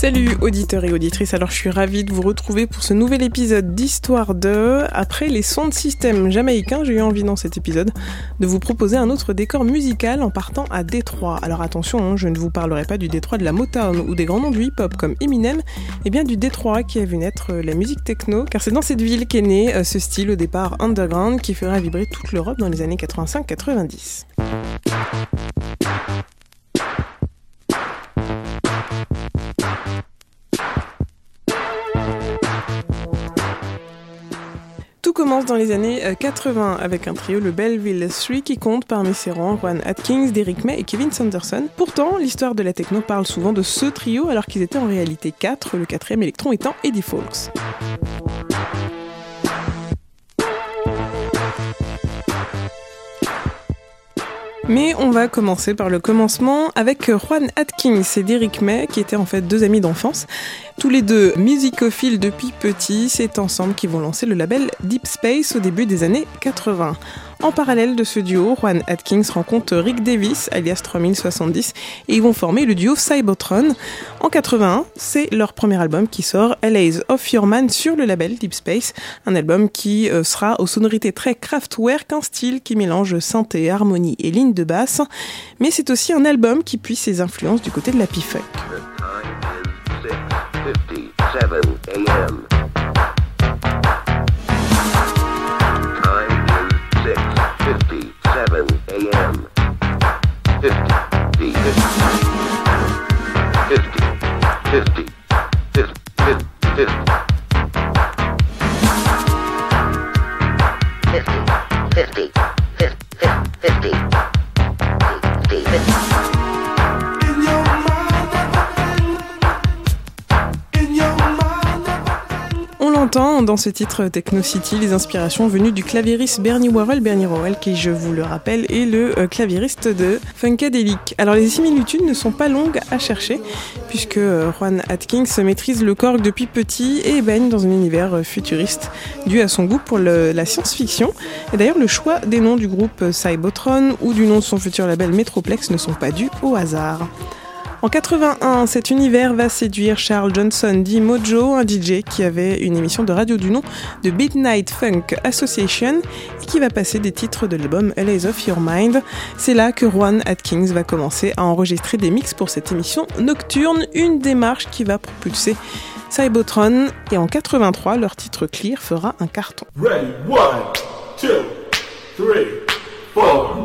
Salut auditeurs et auditrices, alors je suis ravie de vous retrouver pour ce nouvel épisode d'Histoire de. Après les sons de système jamaïcains, j'ai eu envie dans cet épisode de vous proposer un autre décor musical en partant à Détroit. Alors attention, hein, je ne vous parlerai pas du Détroit de la Motown ou des grands noms du hip-hop comme Eminem, et bien du Détroit qui a vu naître la musique techno, car c'est dans cette ville qu'est né euh, ce style au départ underground qui fera vibrer toute l'Europe dans les années 85-90. Commence dans les années 80 euh, avec un trio, le Belleville 3, qui compte parmi ses rangs Juan Atkins, Derrick May et Kevin Sanderson. Pourtant, l'histoire de la techno parle souvent de ce trio alors qu'ils étaient en réalité quatre, le quatrième électron étant Eddie Fawkes. Mais on va commencer par le commencement avec Juan Atkins et Derrick May, qui étaient en fait deux amis d'enfance. Tous les deux musicophiles depuis petit, c'est ensemble qu'ils vont lancer le label Deep Space au début des années 80. En parallèle de ce duo, Juan Atkins rencontre Rick Davis, alias 3070, et ils vont former le duo Cybotron. En 81, c'est leur premier album qui sort, LA's of Your Man, sur le label Deep Space, un album qui euh, sera aux sonorités très Kraftwerk, un style qui mélange synthé, harmonie et ligne de basse, mais c'est aussi un album qui puise ses influences du côté de la P-Funk. 50. Dans ce titre Techno City les inspirations venues du claviériste Bernie Worrell, Bernie Worrell qui, je vous le rappelle, est le euh, claviériste de Funkadelic. Alors les similitudes ne sont pas longues à chercher puisque euh, Juan Atkins maîtrise le corps depuis petit et baigne dans un univers euh, futuriste dû à son goût pour la science-fiction. Et d'ailleurs le choix des noms du groupe Cybotron ou du nom de son futur label Metroplex ne sont pas dus au hasard. En 81, cet univers va séduire Charles Johnson, dit Mojo, un DJ qui avait une émission de radio du nom de Midnight Funk Association et qui va passer des titres de l'album LA's of Your Mind. C'est là que Juan Atkins va commencer à enregistrer des mix pour cette émission nocturne, une démarche qui va propulser Cybotron et en 83, leur titre Clear fera un carton. Ready, one, two, three, four.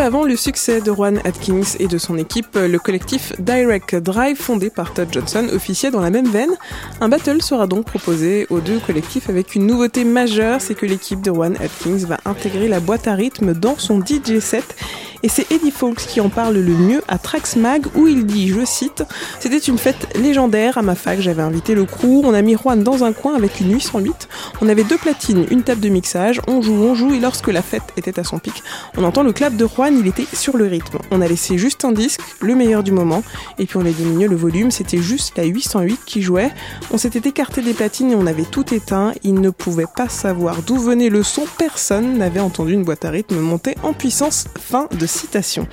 Avant le succès de Juan Atkins et de son équipe, le collectif Direct Drive, fondé par Todd Johnson, officiait dans la même veine. Un battle sera donc proposé aux deux collectifs avec une nouveauté majeure, c'est que l'équipe de Juan Atkins va intégrer la boîte à rythme dans son DJ set et c'est Eddie Fawkes qui en parle le mieux à Traxmag où il dit, je cite, C'était une fête légendaire à ma fac, j'avais invité le crew, on a mis Juan dans un coin avec une 808, on avait deux platines, une table de mixage, on joue, on joue et lorsque la fête était à son pic, on entend le clap de Juan, il était sur le rythme. On a laissé juste un disque, le meilleur du moment, et puis on a diminué le volume, c'était juste la 808 qui jouait. On s'était écarté des platines et on avait tout éteint, il ne pouvait pas savoir d'où venait le son, personne n'avait entendu une boîte à rythme monter en puissance. Fin de citation.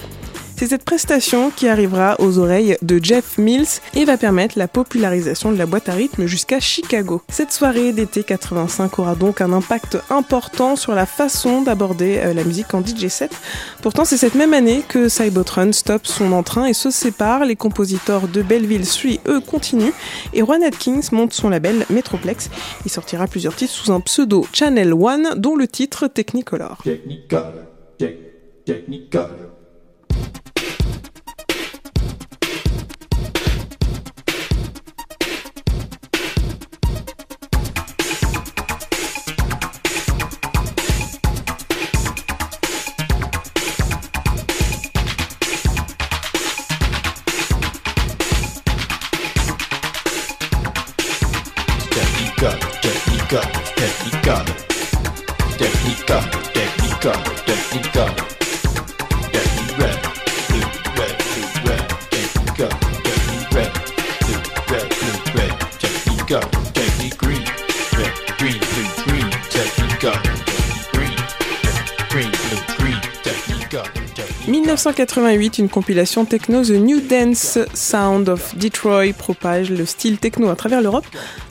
C'est cette prestation qui arrivera aux oreilles de Jeff Mills et va permettre la popularisation de la boîte à rythme jusqu'à Chicago. Cette soirée d'été 85 aura donc un impact important sur la façon d'aborder euh, la musique en DJ set. Pourtant, c'est cette même année que Cybotron stoppe son entrain et se sépare. Les compositeurs de Belleville 3, eux, continuent et Juan Atkins monte son label Metroplex. Il sortira plusieurs titres sous un pseudo Channel One, dont le titre Technicolor. Technicolor. Tech, Technicolor. Technicolor, Technicolor, Technicolor. Technicolor, Technicolor, Technicolor. 1988, une compilation techno The New Dance Sound of Detroit propage le style techno à travers l'Europe,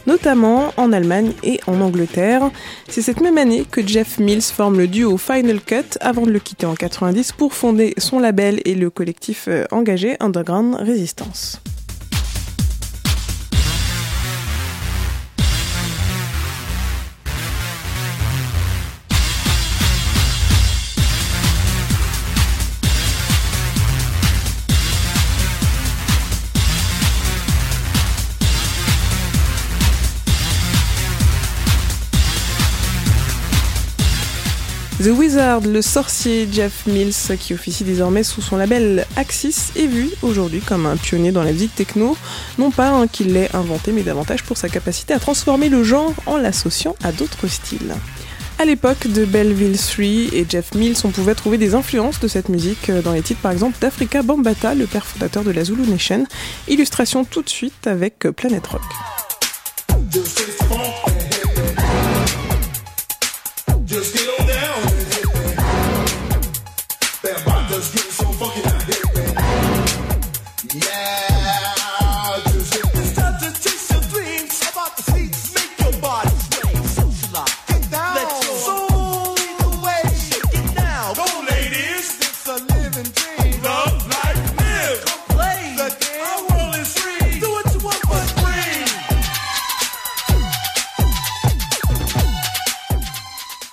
notamment en Allemagne et en Angleterre. C'est cette même année que Jeff Mills forme le duo Final Cut avant de le quitter en 90 pour fonder son label et le collectif euh, engagé Underground Resistance. The Wizard, le sorcier Jeff Mills, qui officie désormais sous son label Axis, est vu aujourd'hui comme un pionnier dans la musique techno, non pas qu'il l'ait inventé, mais davantage pour sa capacité à transformer le genre en l'associant à d'autres styles. À l'époque de Belleville 3 et Jeff Mills, on pouvait trouver des influences de cette musique dans les titres par exemple d'Africa Bambata, le père fondateur de la Zulu Nation. Illustration tout de suite avec Planet Rock.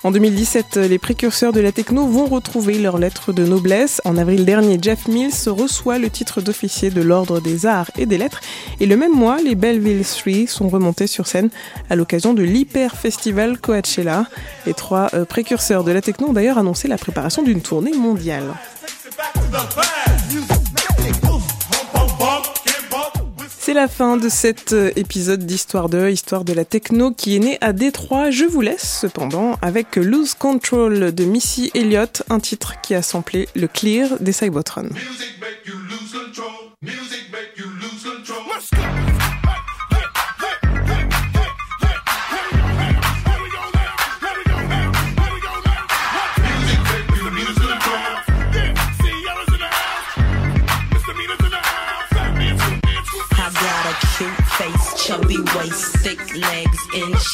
En 2017, les précurseurs de la techno vont retrouver leur lettre de noblesse. En avril dernier, Jeff Mills reçoit le titre d'officier de l'Ordre des Arts et des Lettres. Et le même mois, les Belleville 3 sont remontés sur scène à l'occasion de l'Hyper Festival Coachella. Les trois euh, précurseurs de la techno ont d'ailleurs annoncé la préparation d'une tournée mondiale. C'est la fin de cet euh, épisode d'Histoire de, Histoire de la techno qui est né à Détroit. Je vous laisse cependant avec Lose Control de Missy Elliott, un titre qui a samplé le clear des Cybotron.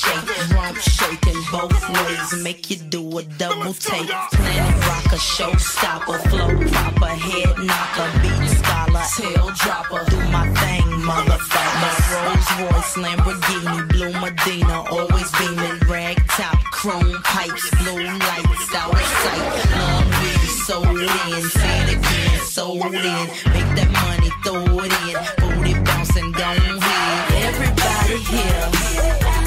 In shape, rump shaking both ways, make you do a double take. Planet rocker, showstopper, flow proper, head knock knocker, beat scholar, tail dropper, do my thing, motherfucker. Rolls Royce, Lamborghini, blue Medina, always beaming, rag top, chrome pipes, blue lights, out of sight. Long weed, sold in, say it again, sold in, make that money, throw it in, booty bouncing, don't hit. Everybody here,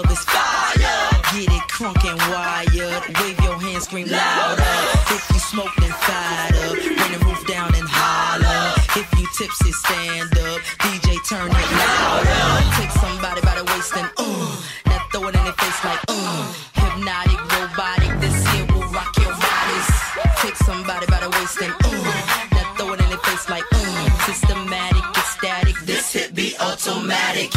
club is fire. Get it crunk and wired. Wave your hands, scream louder. If you smoke, then fired up. Bring the roof down and holler. If you tipsy, stand up. DJ, turn it louder. Take somebody by the waist and uh, now throw it in their face like uh, hypnotic, robotic. This here will rock your bodies. Take somebody by the waist and uh, now throw it in their face like uh, systematic, ecstatic. This hit be automatic.